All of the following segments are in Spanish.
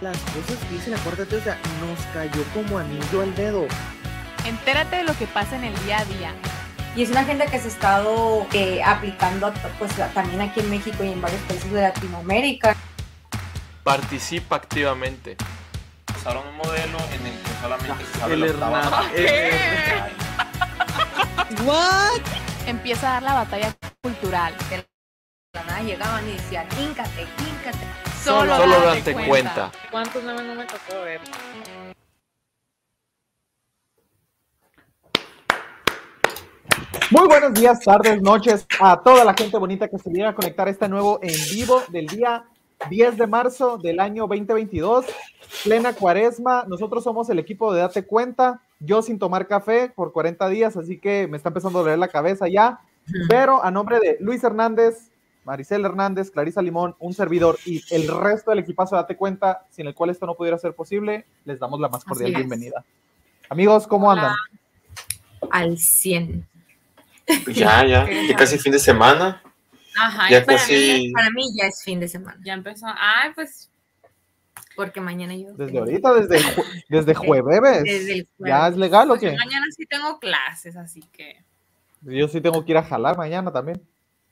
las cosas que dicen, acuérdate, o sea, nos cayó como anillo al dedo. Entérate de lo que pasa en el día a día. Y es una agenda que se ha estado eh, aplicando pues, también aquí en México y en varios países de Latinoamérica. Participa activamente. Usaron un modelo en el que solamente se sabe El la el- ¿What? Empieza a dar la batalla cultural. De la nada llegaban y decían, híncate, híncate. Solo, Solo date date cuenta. ¿Cuántos no, no me tocó ver? Muy buenos días, tardes, noches a toda la gente bonita que se viene a conectar a este nuevo en vivo del día 10 de marzo del año 2022, plena cuaresma. Nosotros somos el equipo de Date Cuenta, yo sin tomar café por 40 días, así que me está empezando a doler la cabeza ya. Pero a nombre de Luis Hernández, Maricel Hernández, Clarisa Limón, un servidor y el resto del equipazo de Date Cuenta, sin el cual esto no pudiera ser posible, les damos la más cordial bienvenida. Amigos, ¿cómo Hola. andan? Al 100. Pues Ya, ya, ya casi fin de semana. Ajá, Ya para, casi- Mí, para mí ya es fin de semana, ya empezó. Ay, pues porque mañana yo... Desde ahorita, desde, jue- desde jueves. Desde el ¿Ya jueves. es legal o pues, qué? mañana sí tengo clases, así que. Yo sí tengo que ir a jalar mañana también.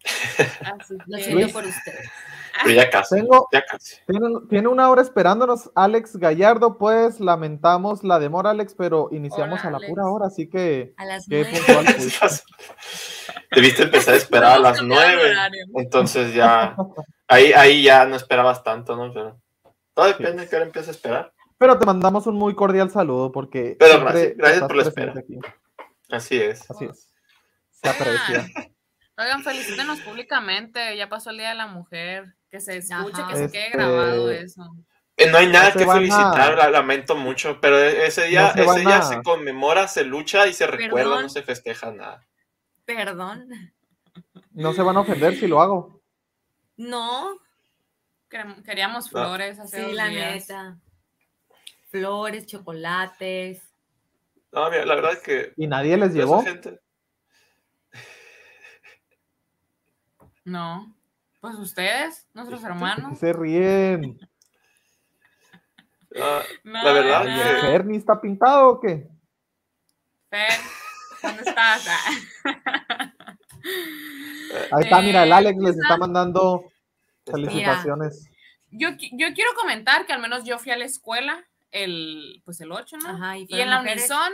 Así Lo siento por ustedes. Pero ya casi. Tengo, Ya casi. tiene, tiene una hora esperándonos Alex Gallardo, pues lamentamos la demora, Alex, pero iniciamos Hola, a la Alex. pura hora, así que A las qué nueve. Debiste empezar a esperar a las nueve. Entonces ya. Ahí, ahí ya no esperabas tanto, ¿no? Pero todo depende de qué hora empiezas a esperar. Pero te mandamos un muy cordial saludo porque Pero gracias- por la presente aquí. Así es. Así es. Se aprecia. Oigan, felicítenos públicamente. Ya pasó el Día de la Mujer. Que se escuche, Ajá. que se Este- quede grabado eso. Eh, No hay nada que a- felicitar, la- lamento mucho, pero e- ese día, No se ese día a- se conmemora, se lucha y se recuerda, Perdón. no se festeja nada. Perdón. No se van a ofender si lo hago. No, Queríamos No. flores hace sí, dos la días. neta. Flores, chocolates. No, mira, la verdad es que Y nadie les esa llevó. gente- No. Pues ustedes, nuestros hermanos. Se ríen. ah, No, La verdad no. que- ¿Ferni está pintado o qué? Fer, ¿dónde estás? Ahí está, mira, el Eh, Alex les está mandando felicitaciones. Yo, yo quiero comentar que al menos yo fui a la escuela el, pues el 8, ¿no? Ajá, y, y en la mujeres. Unison,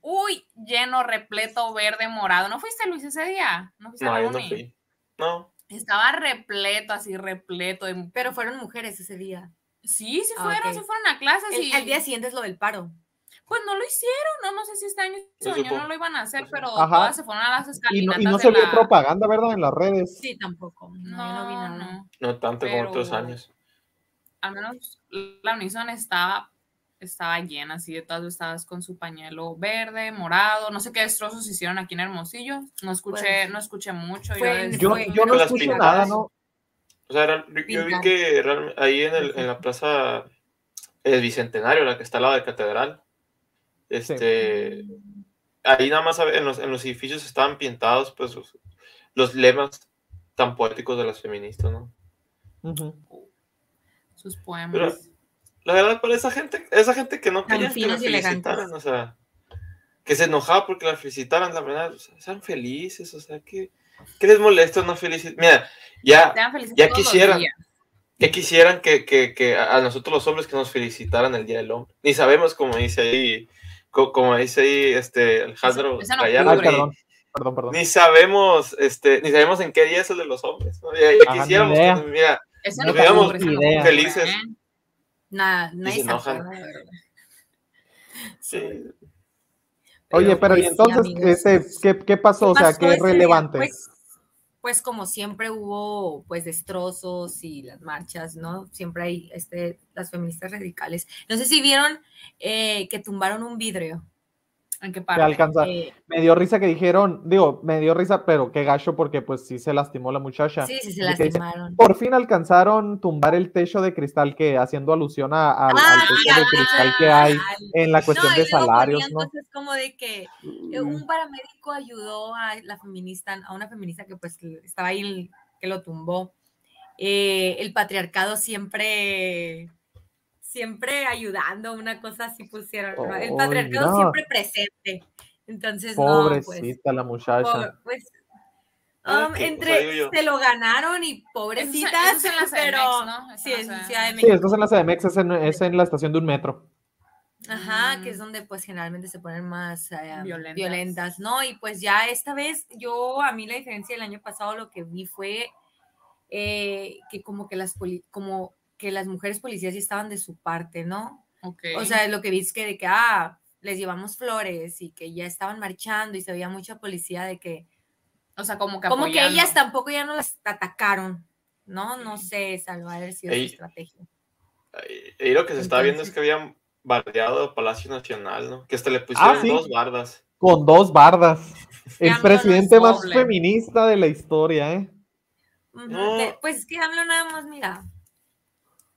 uy, lleno, repleto, verde, morado. ¿No fuiste, Luis, ese día? ¿No fuiste a No, la yo no fui. No, Estaba repleto, así, repleto. de- Pero fueron mujeres ese día. Sí, sí Ah, fueron, ok. sí fueron a clases El, y... al día siguiente es lo del paro. Pues no lo hicieron, no, no sé si este año, este Yo no lo iban a hacer, pero Ajá. todas se fueron a las Y no, escalinatas y no se vio la- propaganda, ¿verdad? En las redes. Sí, tampoco. No, yo No, no vi nada. no. no tanto como otros Pero- años. al menos la Unison estaba, estaba llena, así de todas estabas con su pañuelo verde, morado, no sé qué destrozos hicieron aquí en Hermosillo, no escuché, Pues, no escuché mucho. fue yo no pintadas. nada, ¿no? O sea, yo vi que ahí en, el, en la plaza el Bicentenario, la que está al lado de Catedral, este, ahí nada más en los, en los edificios estaban pintados pues los, los lemas tan poéticos de las feministas, ¿no? Sus poemas. Pero- La verdad, para esa gente, esa gente que no quería que la felicitaran, o sea, que se enojaba porque la felicitaran, la verdad, o sea, sean felices, o sea, que ¿qué les molesta no felicitar? Mira, ya, ya quisieran. que quisieran que, que, que a nosotros los hombres que nos felicitaran el Día del Hombre. Ni sabemos, como dice ahí, co- como dice ahí este Alejandro Ese- ese no Gallardo, ocurre. ni- perdón, perdón, perdón. ni sabemos, este, ni sabemos en qué día es el de los hombres. ¿no? Ya, ya Ajá, quisiéramos que, mira, Ese No Felices. ¿eh? Nada, nadie se enojan. sí, Oye, pero ¿y pues, entonces ¿qué, qué pasó? O sea, ¿qué es día? relevante? Pues, pues como siempre hubo pues destrozos y las marchas, ¿no? Siempre hay este, las feministas radicales. No sé si vieron eh, que tumbaron un vidrio. ¿En qué Que parte? alcanza. Eh, Me dio risa que dijeron, digo, me dio risa, pero qué gacho porque pues sí se lastimó la muchacha. sí, sí, se dice, lastimaron. Por fin alcanzaron tumbar el techo de cristal que, haciendo alusión a- al, al Ah, techo de cristal que hay en la cuestión No, de salarios, ¿no? cosas como de que eh, un paramédico ayudó a la feminista, a una feminista que pues que estaba ahí, que lo tumbó. Eh, el patriarcado siempre, siempre ayudando, una cosa así pusieron, ¿no? El Oh, patriarcado mira. siempre presente. Entonces, no, pues, Pobrecita la muchacha. pobre- pues, um, que, o entre sea, yo. se lo ganaron y pobrecitas, eso es pero CDMX, ¿no? Eso sí, es en Ciudad de CDMX. Sí, esto es en la CDMX, es en, es en la estación de un metro. Ajá, que Mm. es donde pues generalmente se ponen más eh, Violentas. violentas. ¿no? Y pues ya esta vez, yo, a mí la diferencia del año pasado lo que vi fue eh, que como que las como que las mujeres policías sí estaban de su parte, ¿no? O sea, lo que vi es que de que, ah, les llevamos flores y que ya estaban marchando y se veía mucha policía de que, O sea, como que como que apoyando. ellas tampoco ya no las atacaron, ¿no? No sé, salvar haber sido su estrategia. Y, y lo que se estaba viendo es que habían bardeado Palacio Nacional, ¿no? Que hasta le pusieron Ah, sí. dos bardas. Con dos bardas. El presidente más doble. feminista de la historia, ¿eh? No. pues es que hablo nada más, mira.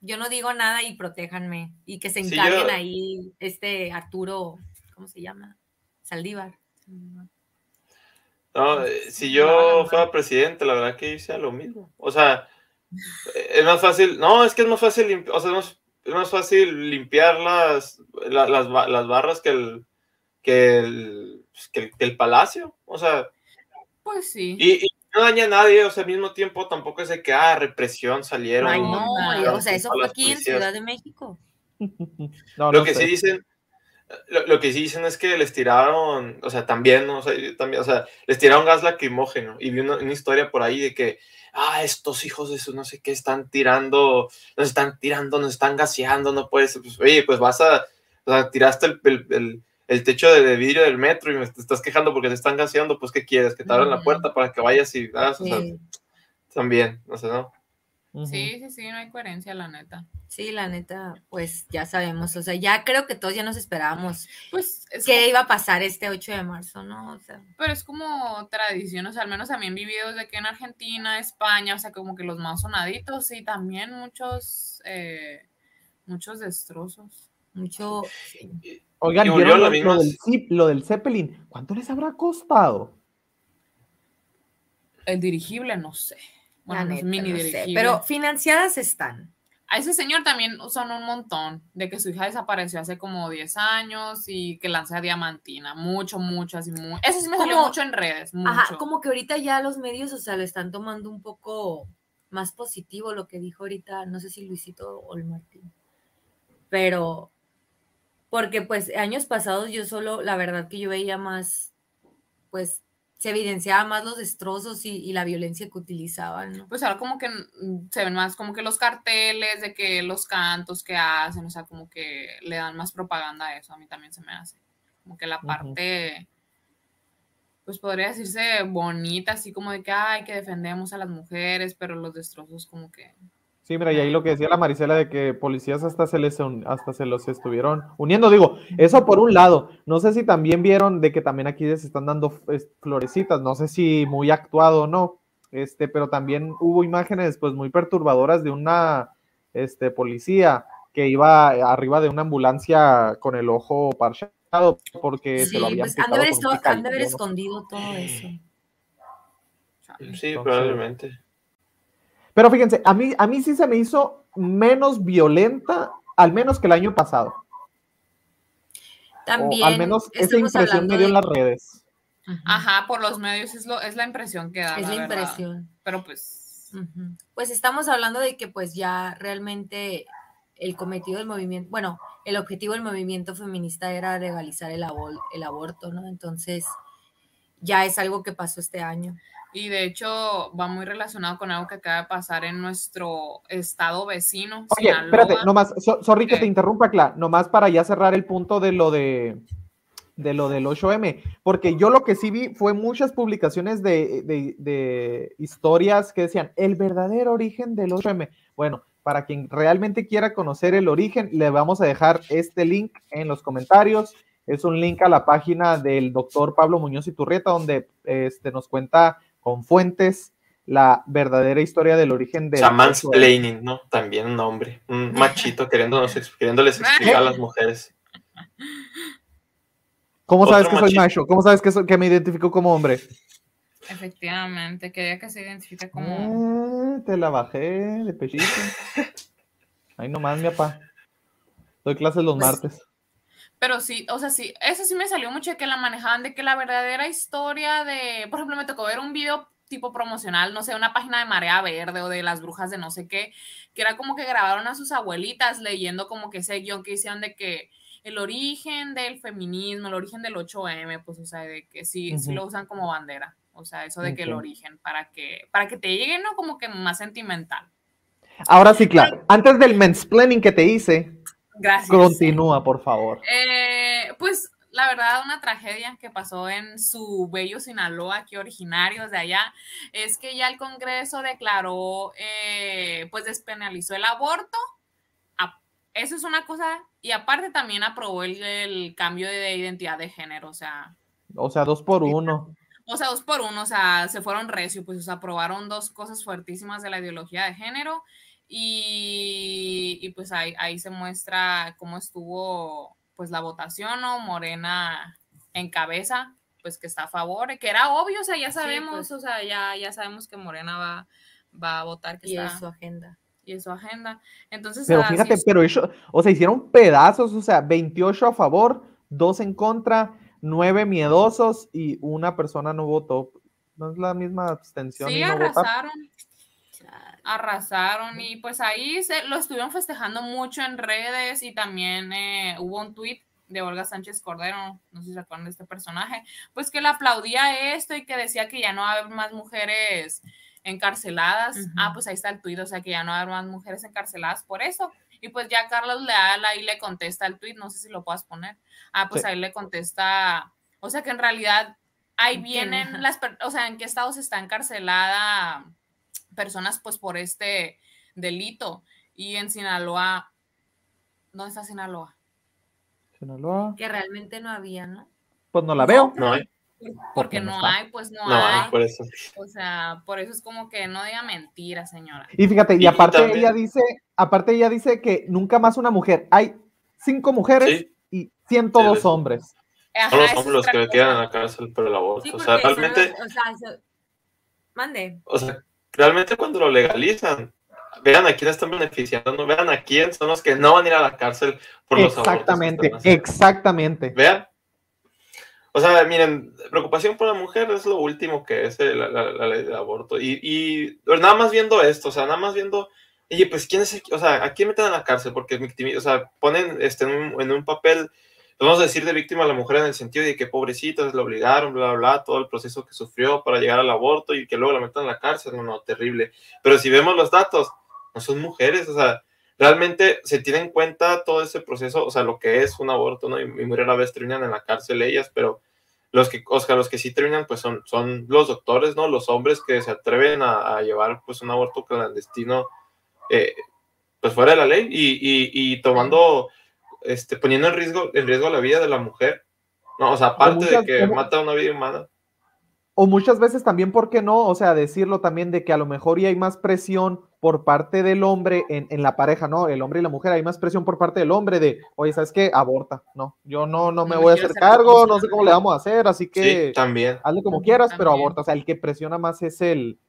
Yo no digo nada y protéjanme. Y que se Sí, encarguen yo- ahí, este Arturo, ¿cómo se llama? Saldívar. No, eh, si yo fuera presidente, la verdad que hice lo mismo. O sea, eh, es más fácil, no, es que es más fácil, o sea, es más, es más fácil limpiar las, la- las, ba- las barras que el, que el, pues, que el, que el palacio. O sea, Pues sí. y, y no daña a nadie, o sea, al mismo tiempo tampoco es de que, ah, represión, salieron. Ay, no, o sea, eso fue aquí en. Ciudad de México. No, Lo no que sé. sí dicen, lo, lo que sí dicen es que les tiraron, o sea, también, ¿no? o sea, también, o sea, les tiraron gas lacrimógeno. Y vi una, una historia por ahí de que, ah, estos hijos de su no sé qué están tirando, nos están tirando, nos están gaseando, no puedes, pues, oye, pues vas a, o sea, tiraste el, el, el- el techo de, de vidrio del metro y me te estás quejando porque te están gaseando, pues, ¿qué quieres? Que te abran la puerta para que vayas y, ah, o sea, Sí, también, no sé, ¿no? Ujú. Sí, sí, sí, no hay coherencia, la neta. sí, la neta, pues ya sabemos. O sea, ya creo que todos ya nos esperábamos Pues es qué iba a pasar este 8 de marzo, ¿no? O sea, Pero es como tradición, o sea, al menos también vi videos de que en Argentina, España, o sea, como que los más sonaditos y también muchos, eh, muchos destrozos. mucho. sí. Oigan, Y volvió ¿vieron la lo, lo del, Zip- lo del Zeppelin? ¿Cuánto les habrá costado? El dirigible, no sé. Bueno, neta, mini no sé, dirigible. Pero financiadas están. A ese señor también son un montón, de que su hija desapareció hace como 10 años y que lanza diamantina, mucho, mucho, así, muy... Eso sí me salió Como- mucho en redes, mucho. Ajá, como que ahorita ya los medios, o sea, lo están tomando un poco más positivo lo que dijo ahorita, no sé si Luisito o el Martín. Pero, porque pues años pasados yo solo, la verdad que yo veía más, pues se evidenciaba más los destrozos y, y la violencia que utilizaban, ¿no? Pues ahora como que mm, se ven más como que los carteles de que los cantos que hacen, o sea, como que le dan más propaganda a eso, a mí también se me hace. Como que la parte, pues podría decirse bonita, así como de que, ay, que defendemos a las mujeres, pero los destrozos como que... Sí, mira, y ahí lo que decía la Marisela de que policías hasta se les un- hasta se los estuvieron uniendo. Digo, eso por un lado. No sé si también vieron de que también aquí les están dando florecitas. No sé si muy actuado o no. Este, pero también hubo imágenes pues muy perturbadoras de una este policía que iba arriba de una ambulancia con el ojo parchado porque se lo Sí, habían pues han de picado haber, escondido todo eso. Sí, Entonces- probablemente. Pero fíjense, a mí, a mí sí se me hizo menos violenta, al menos que el año pasado. También. o al menos esa impresión me dio en de- las redes. Ajá, por los medios es, lo, es la impresión que da. Es la impresión. Pero pues... Pues estamos hablando de que pues ya realmente el cometido del movimiento, bueno, el objetivo del movimiento feminista era legalizar el, abol- el aborto, ¿no? Entonces ya es algo que pasó este año. Y de hecho va muy relacionado con algo que acaba de pasar en nuestro estado vecino. Oye, Sinaloa. espérate, nomás, so- sorry que ¿Qué? te interrumpa, Cla, nomás para ya cerrar el punto de lo de, de lo del 8M, porque yo lo que sí vi fue muchas publicaciones de, de- de historias que decían el verdadero origen del 8M. Bueno, para quien realmente quiera conocer el origen, le vamos a dejar este link en los comentarios. Es un link a la página del doctor Pablo Muñoz Iturrieta, donde este, nos cuenta con fuentes la verdadera historia del origen del O sea, 8M. mansplaining, ¿no? También un hombre, un machito queriéndonos, queriéndoles explicar a las mujeres. ¿Cómo sabes que soy macho? ¿Cómo sabes que, me identifico como hombre? Efectivamente, quería que se identifique como... Ah, te la bajé de pechito. Ahí nomás, mi papá. Doy clases los Pues, martes. Pero sí, o sea, sí, eso sí me salió mucho de que la manejaban, de que la verdadera historia de, por ejemplo, me tocó ver un video tipo promocional, no sé, una página de Marea Verde o de las brujas de no sé qué, que era como que grabaron a sus abuelitas leyendo como que ese guion que hicieron de que el origen del feminismo, el origen del 8M, pues, o sea, de que sí, sí lo usan como bandera, o sea, eso de que el origen, para que, para que te llegue, ¿no? Como que más sentimental. Ahora sí, claro. Antes del mansplaining que te hice, Gracias. continúa, por favor. Eh, pues la verdad, una tragedia que pasó en su bello Sinaloa, aquí originarios de allá, es que ya el Congreso declaró, eh, pues despenalizó el aborto. A- Eso es una cosa, y aparte también aprobó el, el cambio de identidad de género, o sea, O sea, dos por uno. o sea, dos por uno, o sea, se fueron recio, pues, o sea, aprobaron dos cosas fuertísimas de la ideología de género y, y, pues ahí, ahí se muestra cómo estuvo, pues, la votación, ¿no? Morena en cabeza, pues, que está a favor, que era obvio, o sea, ya sabemos, pues. o sea, ya, ya sabemos que Morena va, va a votar, que Y está, es su agenda. y es su agenda. Entonces, Pero ah, fíjate, pero eso, o sea, hicieron pedazos, o sea, 28 a favor, 2 en contra, 9 miedosos y una persona no votó. No es la misma abstención sí, y no arrasaron. Arrasaron y pues ahí se lo estuvieron festejando mucho en redes y también eh, hubo un tuit de Olga Sánchez Cordero, no sé si se acuerdan de este personaje, pues que le aplaudía esto y que decía que ya no va a haber más mujeres encarceladas. Ah, pues ahí está el tuit, o sea que ya no va a haber más mujeres encarceladas por eso. Y pues ya Carlos Leal ahí le contesta el tuit, no sé si lo puedas poner. Ah, pues Sí. ahí le contesta, o sea que en realidad ahí vienen las, o sea, en qué estados está encarcelada personas pues por este delito. Y en Sinaloa, ¿dónde está Sinaloa? Sinaloa, Que realmente no había, ¿no? Pues no la veo. No hay. Porque no hay, pues no, No hay. hay, por eso. O sea, por eso es como que no diga mentira, señora. Y fíjate, y, aparte ella dice, aparte ella dice que nunca más una mujer. Hay cinco mujeres Sí. y 102 Sí, hombres. Ajá, Son los hombres los que cosa. quedan en la cárcel por el aborto. Sí, o sea, realmente, los- o sea, eso- mande. o sea, realmente cuando lo legalizan, vean a quién están beneficiando, no vean a quién son los que no van a ir a la cárcel por los Exactamente, exactamente. Vean. O sea, miren, preocupación por la mujer es lo último que es eh, la, la- la ley del aborto. Y, y nada más viendo esto, o sea, nada más viendo, oye, pues quién es, el- o sea, ¿a quién meten a la cárcel? Porque, o sea, ponen este, en, un, en un papel, vamos a decir de víctima a la mujer en el sentido de que pobrecitas la obligaron, bla, bla, bla, todo el proceso que sufrió para llegar al aborto y que luego la metan a la cárcel, no, no, terrible. Pero si vemos los datos, no son mujeres, o sea, realmente se tiene en cuenta todo ese proceso, o sea, lo que es un aborto, ¿no? Y, y muy rara vez terminan en la cárcel ellas, pero los que, o sea, los que sí terminan, pues son, son los doctores, ¿no? Los hombres que se atreven a, a llevar, pues, un aborto clandestino, eh, pues, fuera de la ley y, y, y tomando, este, poniendo en riesgo, en riesgo la vida de la mujer, ¿no? O sea, aparte muchas- de que como- mata una vida humana. O muchas veces también, ¿por qué no? O sea, decirlo también de que a lo mejor y hay más presión por parte del hombre en, en la pareja, ¿no? El hombre y la mujer, hay más presión por parte del hombre de, oye, ¿sabes qué? Aborta. No, yo no, no me No voy a hacer cargo, no sé cómo le vamos a hacer, así que Sí, también. hazle como quieras, pero aborta. O sea, el que presiona más es el,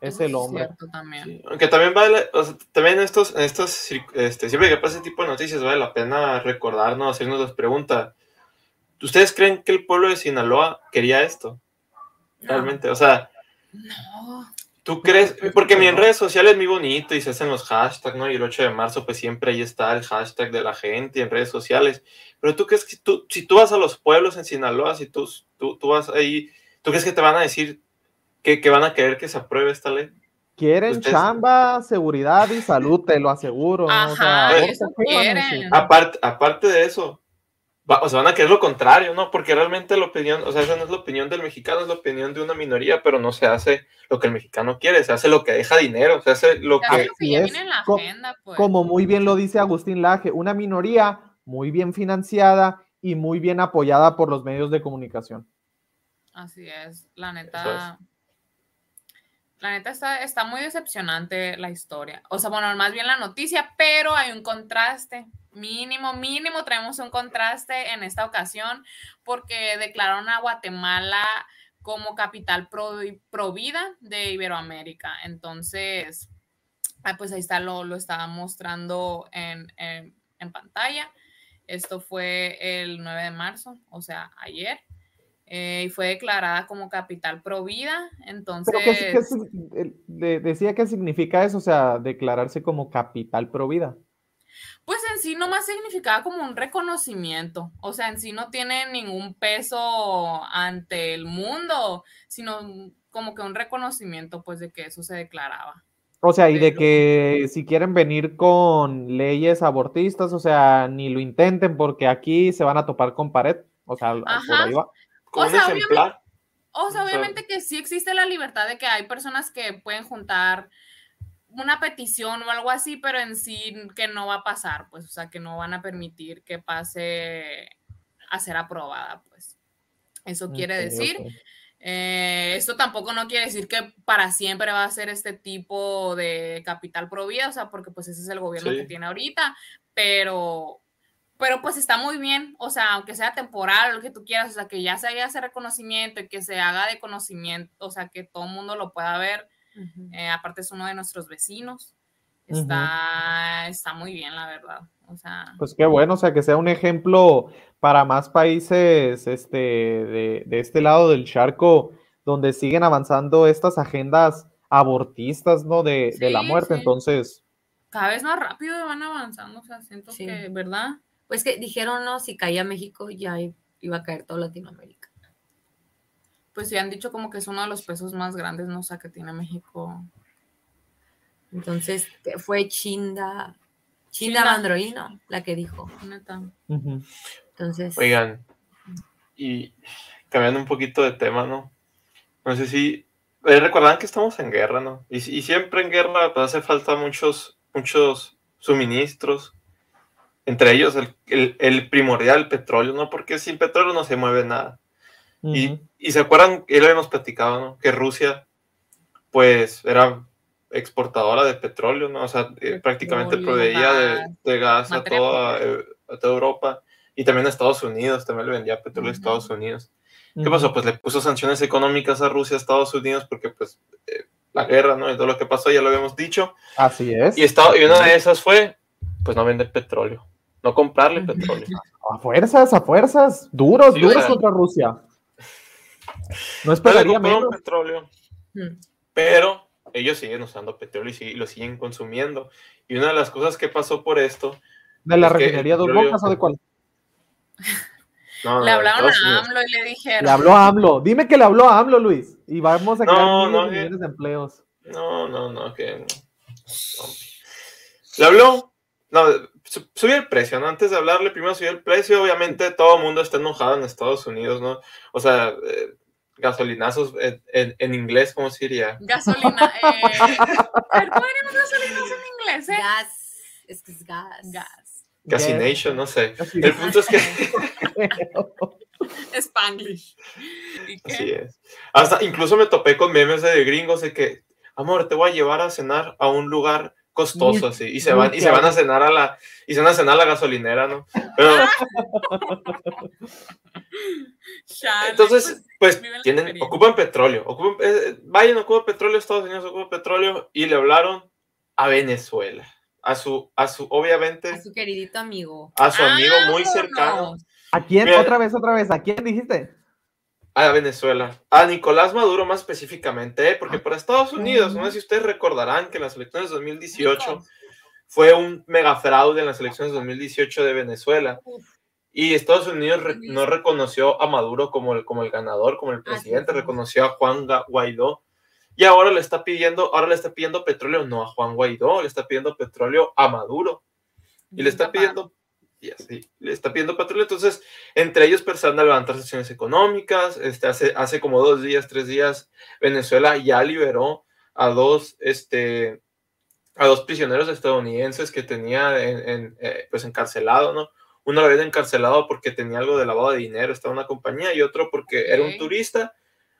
es el hombre. cierto también. Sí, Aunque también vale, o sea, también estos, en estos, este, siempre que pasa ese tipo de noticias vale la pena recordarnos, hacernos las preguntas. ¿Ustedes creen que el pueblo de Sinaloa quería esto? No. Realmente, o sea, No, ¿tú crees? Porque que mi en no. redes sociales es muy bonito y se hacen los hashtags, ¿no? Y el 8 de marzo, pues siempre ahí está el hashtag de la gente en redes sociales. Pero tú crees que tú, si tú vas a los pueblos en Sinaloa, si tú, tú, tú vas ahí, ¿tú crees que te van a decir que, que van a querer que se apruebe esta ley? Quieren Ustedes- chamba, seguridad y salud, te lo aseguro. Aparte, aparte de eso, va- o sea, van a querer lo contrario, ¿no? Porque realmente la opinión, o sea, esa no es la opinión del mexicano, es la opinión de una minoría, pero no se hace lo que el mexicano quiere, se hace lo que deja dinero, se hace lo que... sé lo que Así ya es. viene en la Co- agenda, pues. Como muy bien lo dice Agustín Laje, una minoría muy bien financiada y muy bien apoyada por los medios de comunicación. Así es, la neta. La neta está, está muy decepcionante la historia. O sea, bueno, más bien la noticia, pero hay un contraste. Mínimo, mínimo traemos un contraste en esta ocasión porque declararon a Guatemala como capital pro, vida de Iberoamérica. Entonces, ah, pues ahí está, lo, lo estaba mostrando en, en- en pantalla. Esto fue el 9 de marzo, o sea, ayer. Eh, y fue declarada como capital pro vida. Entonces, Pero ¿qué, decía qué significa eso, o sea, declararse como capital pro vida. pues en sí nomás significaba como un reconocimiento. O sea, en sí no tiene ningún peso ante el mundo, sino como que un reconocimiento, pues, de que eso se declaraba. O sea, y de que si quieren venir con leyes abortistas, o sea, ni lo intenten porque aquí se van a topar con pared. O sea, por ahí va. O sea, ejemplar. O sea, O sea- obviamente que sí existe la libertad de que hay personas que pueden juntar una petición o algo así, pero en sí que no va a pasar, pues, o sea, que no van a permitir que pase a ser aprobada, pues. Eso quiere decir. eh, esto tampoco no quiere decir que para siempre va a ser este tipo de capital pro vida, o sea, porque pues ese es el gobierno Sí. que tiene ahorita, pero, pero pues está muy bien, o sea, aunque sea temporal, lo que tú quieras, o sea, que ya se haga ese reconocimiento y que se haga de conocimiento, o sea, que todo el mundo lo pueda ver, eh, aparte es uno de nuestros vecinos, está, está muy bien, la verdad, o sea, Pues qué bueno, o sea, que sea un ejemplo para más países este, de, de este lado del charco, donde siguen avanzando estas agendas abortistas, ¿no? De, de la muerte. sí. Entonces, cada vez más rápido van avanzando, o sea, siento Sí. que, ¿verdad? Pues que dijeron, no, si caía México ya iba a caer toda Latinoamérica. Pues sí han dicho como que es uno de los pesos más grandes, no o sea, que tiene México. Entonces fue Chinda, Chinda. Bandroino la que dijo. Neta. Entonces, Oigan, y cambiando un poquito de tema, ¿no? No sé si eh, recordarán que estamos en guerra, ¿no? Y, y siempre en guerra pues, hace falta muchos, muchos suministros, entre ellos el, el- el primordial, el petróleo, ¿no? Porque sin petróleo no se mueve nada. Y, Ujú. y se acuerdan, lo habíamos platicado, ¿no? Que Rusia, pues, era exportadora de petróleo, ¿no? O sea, eh, prácticamente proveía de, gas, de gas a toda, eh, a toda Europa y también a Estados Unidos, también le vendía petróleo a Ujú. Estados Unidos. ¿Qué pasó? Pues le puso sanciones económicas a Rusia, a Estados Unidos, porque pues eh, la guerra, ¿no? Y todo lo que pasó, ya lo habíamos dicho. Así es. Y, Estado- y una de esas fue, pues no vender petróleo, no comprarle petróleo. A fuerzas, a fuerzas. Duros, Sí, o duros sea- contra Rusia. No esperaría compraron menos. petróleo, mm, pero ellos siguen usando petróleo y, sig- lo siguen consumiendo. Y una de las cosas que pasó por esto, ¿De la refinería Dos Bocas o de cuál? no, Le hablaron a Unidos. AMLO y le dijeron. Le habló a AMLO. Dime que le habló a AMLO, Luis. Y vamos a crear No, miles no, de que- millones de empleos. No, no, no, que. no. Le habló. No, su- subió el precio, ¿no? Antes de hablarle, primero subió el precio. Obviamente, todo el mundo está enojado en Estados Unidos, ¿no? O sea, eh, gasolinazos en, en- en inglés, ¿cómo se diría? Gasolina. Eh, a ver, ¿Cómo diríamos gasolinas en inglés, eh? gas, es que es gas. Gas. Gasination, no sé. El punto es que. Spanglish. ¿Y qué? Así es. Hasta incluso me topé con memes de gringos de que, amor, te voy a llevar a cenar a un lugar costoso así y se van y se van a cenar a la y se van a cenar a la gasolinera, ¿no? Pero entonces pues la tienen ocupan petróleo, ocupan eh, vayan ocupan petróleo Estados Unidos ocupa petróleo y le hablaron a Venezuela, a su a su obviamente A su queridito amigo. a su amigo muy cercano ¿A quién? Mira. Otra vez, otra vez. ¿A quién dijiste? A Venezuela, a Nicolás Maduro más específicamente, ¿eh? porque para Estados Unidos, no sé si ustedes recordarán que en las elecciones de 2018 Nico. fue un mega fraude en las elecciones de 2018 de Venezuela. Y Estados Unidos re- no reconoció a Maduro como el, como el ganador, como el presidente, reconoció a Juan Guaidó. Y ahora le está pidiendo, ahora le está pidiendo petróleo no a Juan Guaidó, le está pidiendo petróleo a Maduro. Y le está pidiendo, y así, le está pidiendo petróleo. Entonces, entre ellos empezaron a levantar sanciones económicas. Este, hace, hace como dos días, tres días, Venezuela ya liberó a dos, este, a dos prisioneros estadounidenses que tenía en, en, eh, pues encarcelado, ¿no? Uno lo habían encarcelado porque tenía algo de lavado de dinero, estaba en una compañía, y otro porque era un turista,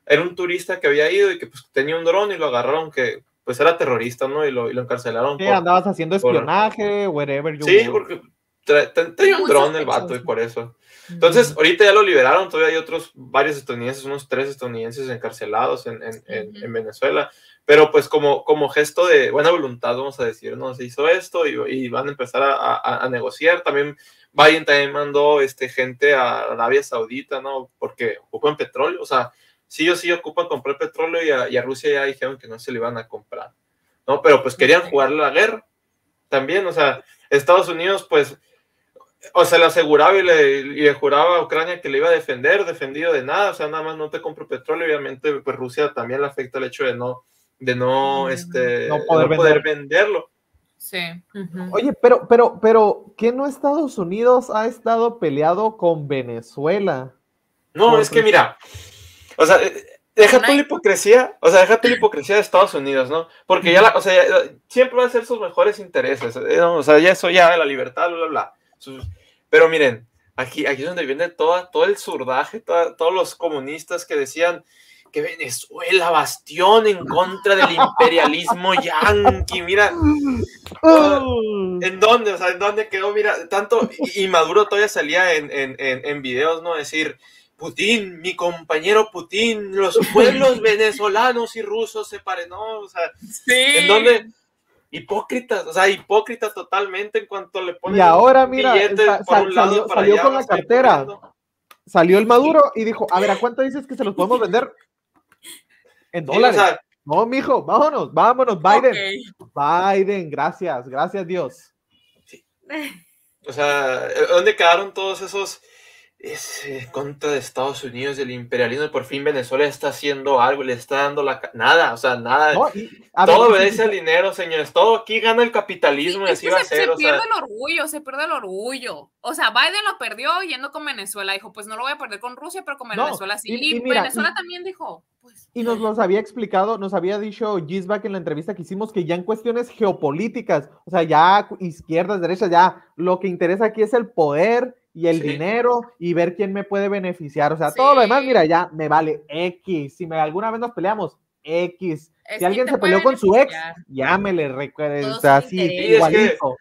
era un turista que había ido y que pues tenía un dron y lo agarraron que pues era terrorista, ¿no? Y lo, y lo encarcelaron. ¿Qué por- andabas haciendo por- espionaje? Wherever you Sí, were. porque trae, un dron el vato y por eso. Entonces, ahorita ya lo liberaron, todavía hay otros varios estadounidenses, unos tres estadounidenses encarcelados en, en- en- en Venezuela, pero pues como, como gesto de buena voluntad, vamos a decir, no, se hizo esto y, y van a empezar a, a- a negociar. También Biden también mandó este, gente a Arabia Saudita, ¿no? Porque ocupan petróleo, o sea, sí o sí ocupan comprar petróleo y a, y a Rusia ya dijeron que no se le iban a comprar, ¿no? Pero pues querían jugar la guerra también, o sea, Estados Unidos pues o sea, le aseguraba y le, y le juraba a Ucrania que le iba a defender, defendido de nada, o sea, nada más no te compro petróleo, obviamente, pues Rusia también le afecta el hecho de no, de no, este, no no poder poder, vender. venderlo. Sí. Oye, pero, pero, pero, ¿qué no Estados Unidos ha estado peleado con Venezuela? No, es que mira, o sea, eh, deja tú la hipocresía, o sea, deja tú la hipocresía de Estados Unidos, ¿no? Porque ya, la, o sea, ya- siempre va a ser sus mejores intereses, eh, ¿no? o sea, ya eso ya, la libertad, bla, bla, bla. Sus- pero miren, aquí, aquí es donde viene toda, todo el surdaje, toda- todos los comunistas que decían que Venezuela, bastión en contra del imperialismo yanqui, mira. ¿En dónde? O sea, ¿en dónde quedó? Mira, tanto, y, y Maduro todavía salía en, en, en, en videos, ¿no? Decir, Putin, mi compañero Putin, los pueblos venezolanos y rusos se paren, ¿no? O sea, Sí. ¿en dónde? Hipócritas, o sea, hipócritas totalmente en cuanto le ponen Y ahora, mira, sal- lado salió- para salió allá, con la cartera. poniendo. Salió el Maduro y dijo, a ver, ¿a cuánto dices que se los podemos vender? En Sí, o dólares. sea, No, mijo, vámonos, vámonos, Biden. Biden, gracias, gracias Dios. O sea, ¿dónde quedaron todos esos ese contra de Estados Unidos, del imperialismo? Y por fin Venezuela está haciendo algo, le está dando la... Nada, o sea, nada. No, y- todo y- obedece al dinero, señores. Todo aquí gana el capitalismo y Es así que va a se, ser. se O sea, pierde el orgullo, se pierde el orgullo. O sea, Biden lo perdió yendo con Venezuela. Dijo, pues no lo voy a perder con Rusia, pero con No, Venezuela sí. y- Y, y mira, Venezuela y- también dijo, pues. Y nos los había explicado, nos había dicho Gisbach en la entrevista que hicimos que ya en cuestiones geopolíticas, o sea, ya izquierdas, derechas, ya lo que interesa aquí es el poder y el Sí. dinero y ver quién me puede beneficiar. O sea, todo lo demás, mira, ya me vale X. Si me, alguna vez nos peleamos, X. es Si alguien se peleó con su ex, llámele, recuerda, Todos o sea, así, es que- igualito.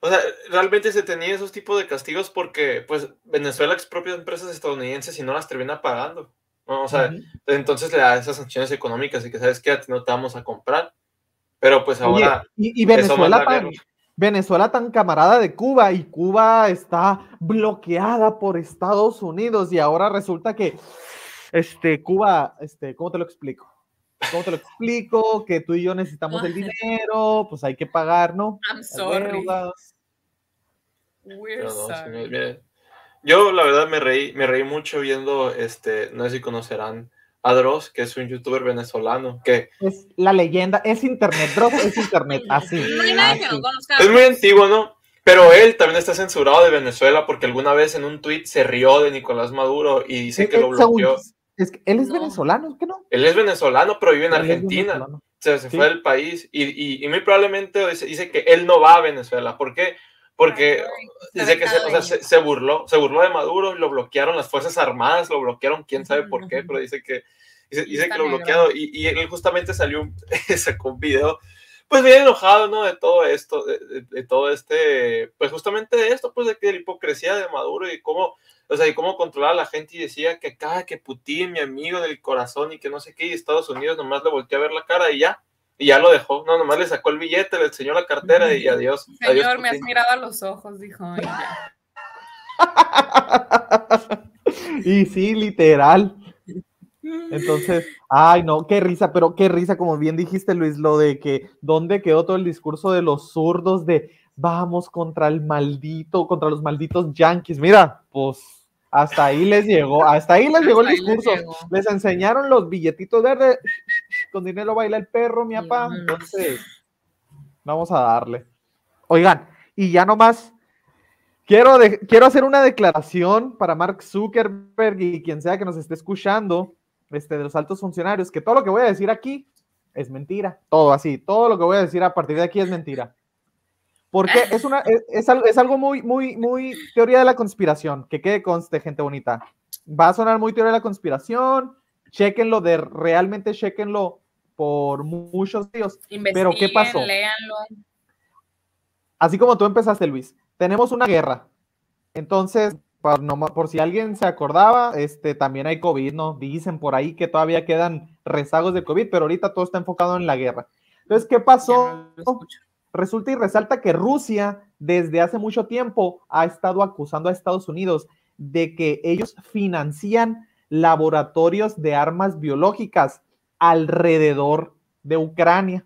o sea, realmente se tenía esos tipos de castigos porque, pues, Venezuela expropia empresas estadounidenses y no las termina pagando. ¿no? O sea, entonces le da esas sanciones económicas y que sabes que no te vamos a comprar. Pero pues Oye, ahora y, Venezuela guerra. Venezuela tan camarada de Cuba y Cuba está bloqueada por Estados Unidos y ahora resulta que este Cuba, este, ¿cómo te lo explico? ¿Cómo te lo explico? Que tú y yo necesitamos el dinero, pues hay que pagar, ¿no? I'm sorry. We're no, sorry. miren, Yo, la verdad, me reí, me reí mucho viendo, este, no sé si conocerán a Dross, que es un youtuber venezolano, que Es la leyenda, es internet, bro, es internet, así. No hay nadie que así. nos conozca. es muy antiguo, ¿no? Pero él también está censurado de Venezuela porque alguna vez en un tweet se rió de Nicolás Maduro y dice que Eh, lo eh, según- bloqueó. es que él es No. venezolano, ¿es que no? Él es venezolano, pero vive en Él Argentina. Se, se Sí. fue del país y, y, y muy probablemente dice, dice que él no va a Venezuela. ¿Por qué? Porque dice que se, o sea, se, se burló, se burló de Maduro y lo bloquearon las Fuerzas Armadas, lo bloquearon, quién sabe por qué, pero dice que, dice, que lo bloqueado y, y él justamente salió, un- sacó un video, pues bien enojado, ¿no? De todo esto, de, de- de todo este, pues justamente de esto, pues de que la hipocresía de Maduro y cómo, o sea, y cómo controlar a la gente y decía que acá, que Putin, mi amigo del corazón y que no sé qué, y Estados Unidos nomás le volteó a ver la cara y ya. Y ya lo dejó, no, nomás le sacó el billete, le enseñó la cartera y adiós. adiós, Señor, me has mirado a los ojos, dijo. y ya. y sí, literal. Entonces, ay no, qué risa, pero qué risa, como bien dijiste Luis, lo de que dónde quedó todo el discurso de los zurdos de vamos contra el maldito, contra los malditos yanquis. Mira, pues hasta ahí les llegó, hasta ahí les llegó el les discurso. Les enseñaron los billetitos verdes, con dinero baila el perro, mi papá. Entonces, vamos a darle. Oigan, y ya nomás, quiero, de- quiero hacer una declaración para Mark Zuckerberg y quien sea que nos esté escuchando, este, de los altos funcionarios, que todo lo que voy a decir aquí es mentira. Todo así, todo lo que voy a decir a partir de aquí es mentira. Porque es, una, es, es al- es algo muy, muy, muy teoría de la conspiración, que quede conste, gente bonita. Va a sonar muy teoría de la conspiración, chequenlo de, realmente chequenlo por muchos días. Pero, ¿qué pasó? Léanlo. Así como tú empezaste, Luis. tenemos una guerra. Entonces, por, no- por si alguien se acordaba, este, también hay COVID, ¿no? Dicen por ahí que todavía quedan rezagos de COVID, pero ahorita todo está enfocado en la guerra. Entonces, ¿qué pasó? no. Resulta y resalta que Rusia desde hace mucho tiempo ha estado acusando a Estados Unidos de que ellos financian laboratorios de armas biológicas alrededor de Ucrania,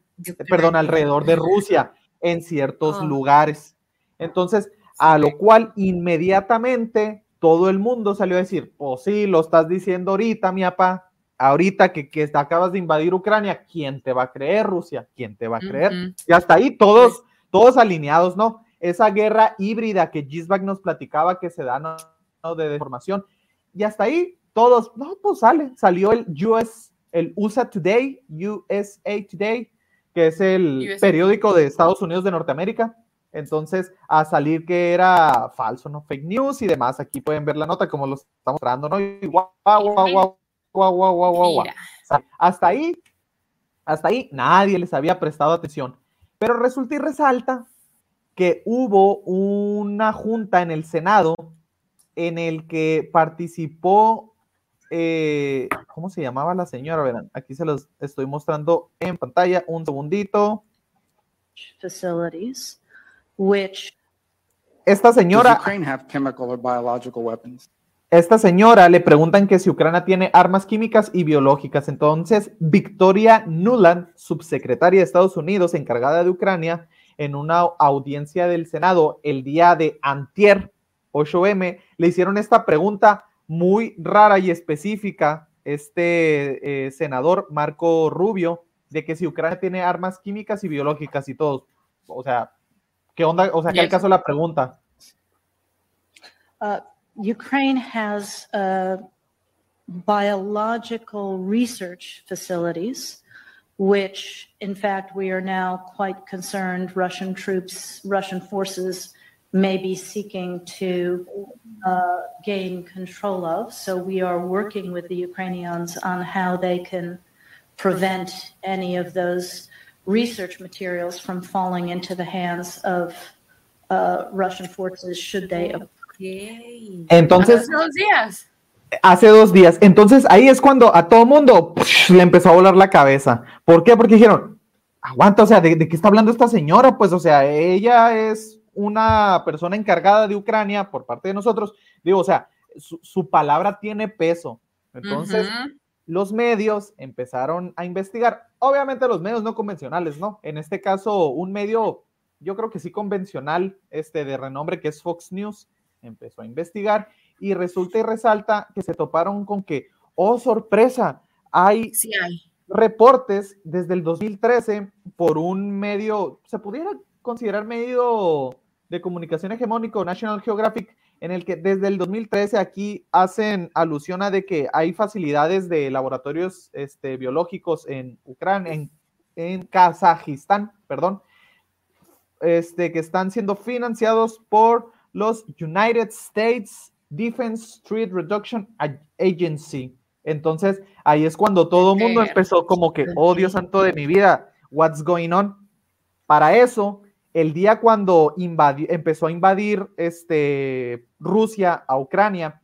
perdón, alrededor de Rusia en ciertos Ah. lugares. Entonces, a lo cual inmediatamente todo el mundo salió a decir, pues sí, lo estás diciendo ahorita, mi papá, ahorita que, que acabas de invadir Ucrania, ¿quién te va a creer, Rusia? ¿Quién te va a creer? Y hasta ahí todos, todos alineados, ¿no? Esa guerra híbrida que Gisbach nos platicaba que se da ¿no? de deformación. Y hasta ahí todos, no, pues sale, salió el US, el USA Today, USA Today, que es el USA. periódico de Estados Unidos de Norteamérica. Entonces, a salir que era falso, ¿no? Fake news y demás. Aquí pueden ver la nota como lo estamos mostrando, ¿no? Y guau, guau, guau, guau, guau, guau, guau, guau. Mira. Hasta ahí, hasta ahí nadie les había prestado atención. Pero resulta y resalta que hubo una junta en el Senado en el que participó, eh, ¿cómo se llamaba la señora? Verán, aquí se los estoy mostrando en pantalla. Un segundito. facilities, which Esta Does señora, Ukraine have chemical or biological weapons? Esta señora le preguntan que si Ucrania tiene armas químicas y biológicas. Entonces, Victoria Nuland, subsecretaria de Estados Unidos encargada de Ucrania, en una audiencia del Senado el día de antier, 8M, le hicieron esta pregunta muy rara y específica, este eh, senador Marco Rubio, de que si Ucrania tiene armas químicas y biológicas y todo. O sea, ¿qué onda? O sea, ¿qué al caso la pregunta? uh, Ukraine has uh, biological research facilities, which, in fact, we are now quite concerned Russian troops, Russian forces may be seeking to uh, gain control of. So we are working with the Ukrainians on how they can prevent any of those research materials from falling into the hands of uh, Russian forces should they Entonces, Hace dos días. hace dos días. Entonces ahí es cuando a todo mundo le empezó a volar la cabeza. ¿Por qué? Porque dijeron, aguanta, o sea, ¿de, de qué está hablando esta señora? Pues, o sea, ella es una persona encargada de Ucrania por parte de nosotros. Digo, o sea, su, su palabra tiene peso. Entonces, los medios empezaron a investigar. Obviamente los medios no convencionales, ¿no? En este caso, un medio, yo creo que sí convencional, este de renombre que es Fox News, empezó a investigar y resulta y resalta que se toparon con que, oh sorpresa, hay Sí hay. reportes desde el 2013 por un medio, se pudiera considerar medio de comunicación hegemónico, National Geographic, en el que desde el 2013 aquí hacen alusión a de que hay facilidades de laboratorios este, biológicos en Ucrania, en, en Kazajistán, perdón, este, que están siendo financiados por los United States Defense Threat Reduction Ag- Agency. Entonces, ahí es cuando todo el mundo Ver. empezó como que, oh Dios santo de mi vida, what's going on? Para eso, el día cuando empezó a invadir este, Rusia a Ucrania,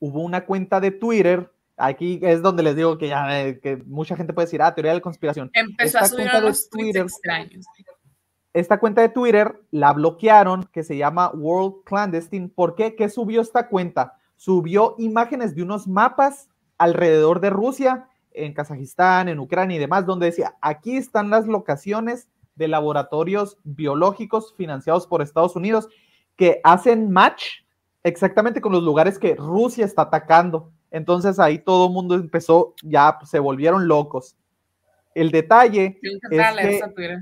hubo una cuenta de Twitter. Aquí es donde les digo que ya eh, que mucha gente puede decir, ah, teoría de la conspiración. Empezó Esta a subir de unos tweets Twitter- extraños. Esta cuenta de Twitter la bloquearon, que se llama World Clandestine. ¿Por qué? ¿Qué subió esta cuenta? Subió imágenes de unos mapas alrededor de Rusia, en Kazajistán, en Ucrania y demás, donde decía, aquí están las locaciones de laboratorios biológicos financiados por Estados Unidos que hacen match exactamente con los lugares que Rusia está atacando. Entonces ahí todo el mundo empezó, ya pues, se volvieron locos. El detalle es que-.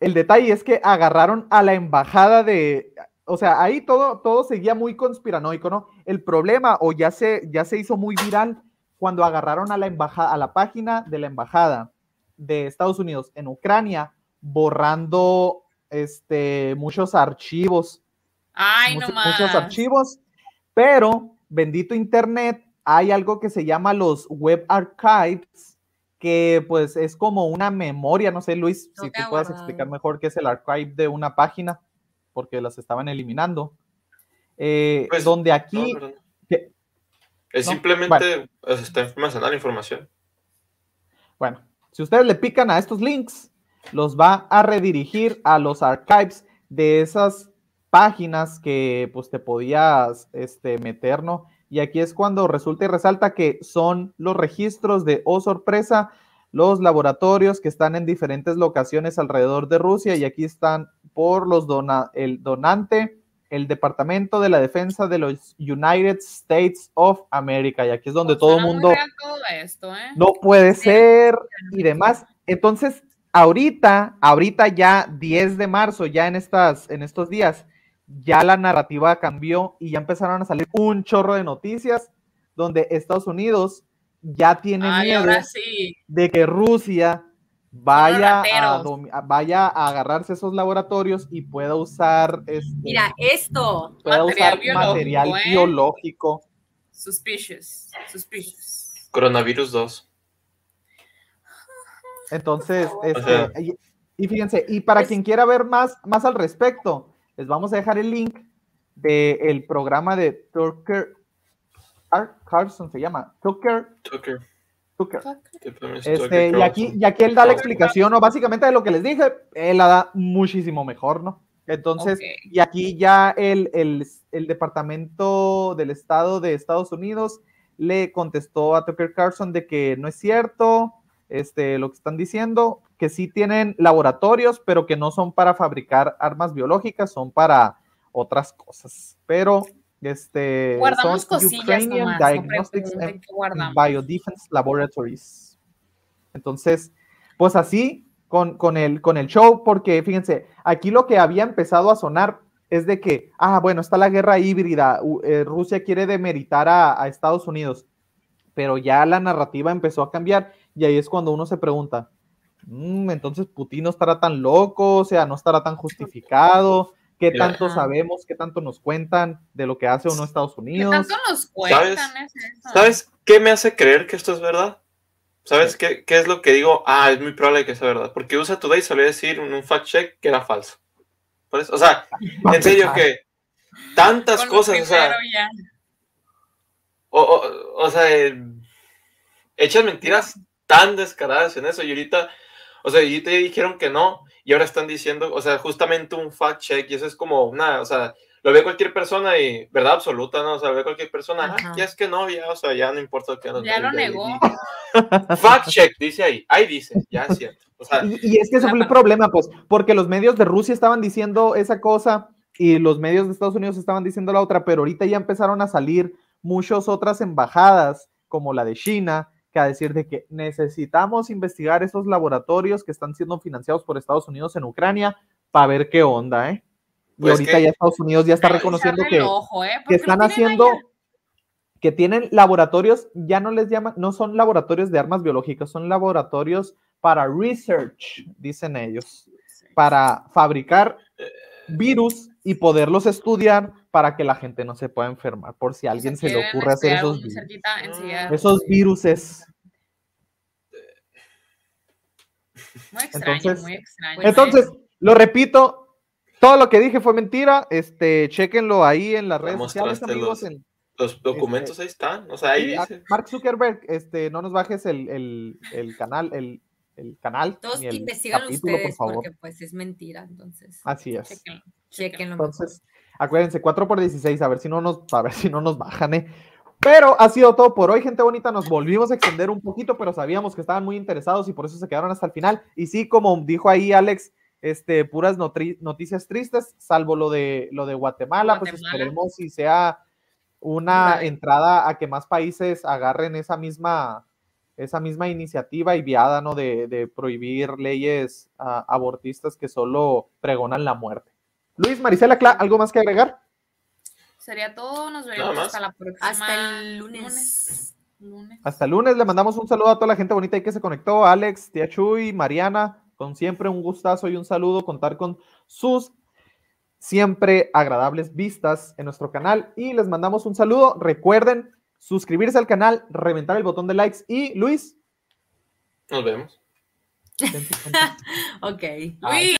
El detalle es que agarraron a la embajada de, o sea, ahí todo, todo seguía muy conspiranoico, ¿no? El problema, o ya se, ya se hizo muy viral cuando agarraron a la embajada, a la página de la embajada de Estados Unidos en Ucrania, borrando este, muchos archivos, Ay, mucho- no más. muchos archivos, pero bendito internet, hay algo que se llama los web archives, que pues es como una memoria, no sé, Luis, si tú puedes explicar mejor qué es el archive de una página. porque las estaban eliminando. Eh, Pues, donde aquí. Es No, simplemente o sea, está almacenando la información. bueno, si ustedes le pican a estos links, los va a redirigir a los archives de esas páginas que pues te podías este, meter, ¿no? Y aquí es cuando resulta y resalta que son los registros de, oh sorpresa, los laboratorios que están en diferentes locaciones alrededor de Rusia y aquí están por los dona el donante, el Departamento de la Defensa de los United States of America y aquí es donde todo el mundo real todo esto, ¿eh? no puede ser y demás. Entonces, ahorita, ahorita ya 10 de marzo, ya en estas, en estos días, ya la narrativa cambió y ya empezaron a salir un chorro de noticias donde Estados Unidos ya tiene Ay, miedo sí. de que Rusia vaya a, vaya a agarrarse esos laboratorios y pueda usar este, Mira, esto. pueda Material usar biológico, material ¿eh? biológico. Suspicious. Suspicious. Coronavirus 2. Entonces, este, y, y fíjense, y para Es- quien quiera ver más, más al respecto, les vamos a dejar el link del programa de Tucker Car- Carlson, se llama Tucker, Tucker. Tucker. Este, Tucker y aquí, y aquí él da la explicación, ¿no? Básicamente de lo que les dije, él la da muchísimo mejor, ¿no? Entonces, y aquí ya el, el, el Departamento del Estado de Estados Unidos le contestó a Tucker Carlson de que no es cierto este, lo que están diciendo, que sí tienen laboratorios, pero que no son para fabricar armas biológicas, son para otras cosas. Pero este, Guardamos son cosillas Ukrainian nomás. No Diagnostics pregunten and. Biodefense Laboratories. Entonces, pues así con, con, el, con el show, porque fíjense, aquí lo que había empezado a sonar es de que, ah, bueno, está la guerra híbrida, eh, Rusia quiere demeritar a, a Estados Unidos, pero ya la narrativa empezó a cambiar y ahí es cuando uno se pregunta, "Mm, entonces Putin no estará tan loco, o sea, no estará tan justificado, ¿qué tanto sabemos, qué tanto nos cuentan de lo que hace o no Estados ¿Qué Unidos? tanto nos cuentan? ¿Sabes? Es eso. ¿Sabes qué me hace creer que esto es verdad? ¿Sabes qué, qué es lo que digo? Ah, es muy probable que sea verdad. Porque USA Today solía decir en un fact check que era falso. Por eso, o sea, en serio que tantas cosas, o sea, o, o- o sea, eh, echan mentiras tan descaradas en eso y ahorita, o sea, ahorita ya dijeron que no y ahora están diciendo, o sea, justamente un fact check y eso es como una, o sea, lo ve cualquier persona y verdad absoluta, ¿no? O sea, lo ve cualquier persona, ah, ya es que no, ya, o sea, ya no importa lo que nos Ya lo digan, negó. y- Fact check, dice ahí, ahí dice, ya es cierto. O sea, Y, y es que ese fue el problema, pues, porque los medios de Rusia estaban diciendo esa cosa y los medios de Estados Unidos estaban diciendo la otra, pero ahorita ya empezaron a salir muchas otras embajadas, como la de China, que a decir de que necesitamos investigar esos laboratorios que están siendo financiados por Estados Unidos en Ucrania para ver qué onda, ¿eh? Y Pues ahorita que- ya Estados Unidos ya está reconociendo que, ojo, ¿eh? que están haciendo, allá. que tienen laboratorios, ya no les llaman, no son laboratorios de armas biológicas, son laboratorios para research, dicen ellos, para fabricar virus y poderlos estudiar para que la gente no se pueda enfermar, por si a alguien se le ocurre hacer esos virus. cerquita Esos viruses. Muy extraño, Entonces- muy extraño. Pues, Entonces, lo repito, todo lo que dije fue mentira. Este, chéquenlo ahí en las redes sociales, amigos. los- en- los documentos ahí están, o sea, ahí dice. Mark Zuckerberg, este, no nos bajes el, el- el canal, el, el canal. Todos investigan capítulo, ustedes por favor. porque pues es mentira, entonces. Así es. Chequenlo. mejor. Acuérdense, 4 por 16, a ver si no nos, a ver si no nos bajan, ¿eh? Pero ha sido todo por hoy, gente bonita. Nos volvimos a extender un poquito, pero sabíamos que estaban muy interesados y por eso se quedaron hasta el final. Y sí, como dijo ahí Alex, este, puras noticias tristes, salvo lo de lo de Guatemala, pues esperemos si sea una entrada a que más países agarren esa misma, esa misma iniciativa y viada, ¿no? De, de prohibir leyes ah, abortistas que solo pregonan la muerte. Luis, Marisela, Cla, ¿algo más que agregar? Sería todo. Nos veremos hasta la próxima. Hasta el lunes. Lunes. Lunes. Hasta el lunes le mandamos un saludo a toda la gente bonita ahí que se conectó, Alex, Tía Chuy, Mariana, con siempre un gustazo y un saludo, contar con sus siempre agradables vistas en nuestro canal y les mandamos un saludo. Recuerden suscribirse al canal, reventar el botón de likes y Luis. Nos vemos. Ok. Luis.